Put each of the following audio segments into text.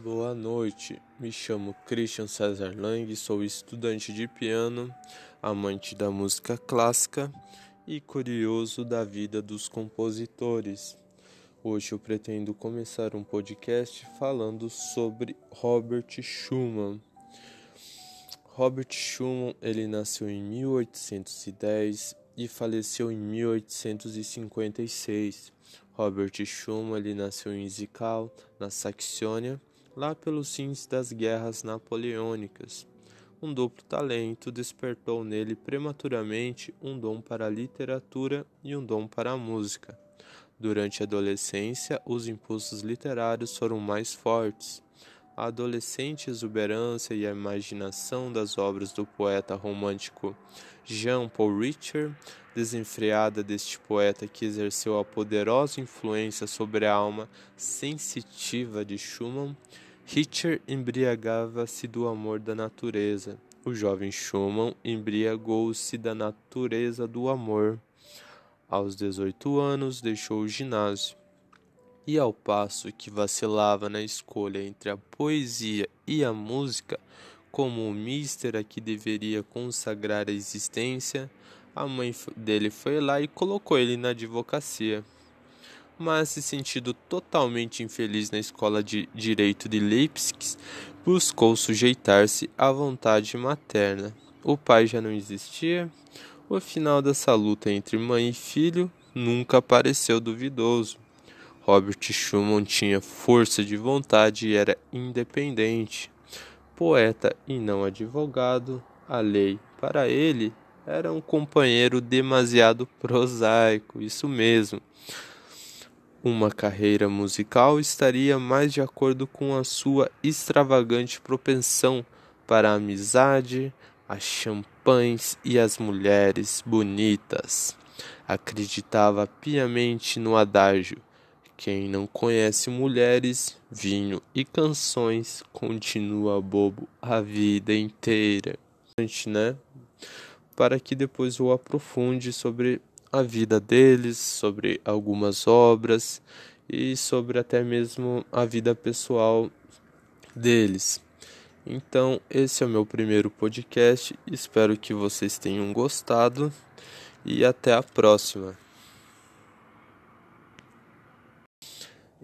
Boa noite, me chamo Christian César Lang, sou estudante de piano, amante da música clássica e curioso da vida dos compositores. Hoje eu pretendo começar um podcast falando sobre Robert Schumann. Robert Schumann, ele nasceu em 1810 e faleceu em 1856. Robert Schumann, ele nasceu em Zwickau, na Saxônia, lá pelos fins das guerras napoleônicas. Um duplo talento despertou nele prematuramente um dom para a literatura e um dom para a música. Durante a adolescência, os impulsos literários foram mais fortes. A adolescente exuberância e a imaginação das obras do poeta romântico Jean Paul Richter, desenfreada deste poeta que exerceu a poderosa influência sobre a alma sensitiva de Schumann, Richter embriagava-se do amor da natureza. O jovem Schumann embriagou-se da natureza do amor. Aos 18 anos, deixou o ginásio. E ao passo que vacilava na escolha entre a poesia e a música, como o mister a que deveria consagrar a existência, a mãe dele foi lá e colocou ele na advocacia mas se sentindo totalmente infeliz na escola de direito de Leipzig, buscou sujeitar-se à vontade materna. O pai já não existia. O final dessa luta entre mãe e filho nunca pareceu duvidoso. Robert Schumann tinha força de vontade e era independente. Poeta e não advogado, a lei, para ele, era um companheiro demasiado prosaico, isso mesmo. Uma carreira musical estaria mais de acordo com a sua extravagante propensão para a amizade, as champanhes e as mulheres bonitas. Acreditava piamente no adágio: quem não conhece mulheres, vinho e canções continua bobo a vida inteira. Né? Para que depois eu aprofunde sobre a vida deles, sobre algumas obras e sobre até mesmo a vida pessoal deles. Então, esse é o meu primeiro podcast. Espero que vocês tenham gostado e até a próxima.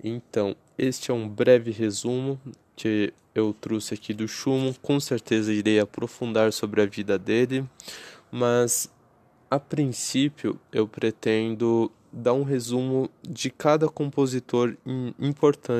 Então, este é um breve resumo que eu trouxe aqui do Schumann. Com certeza irei aprofundar sobre a vida dele, mas a princípio, eu pretendo dar um resumo de cada compositor importante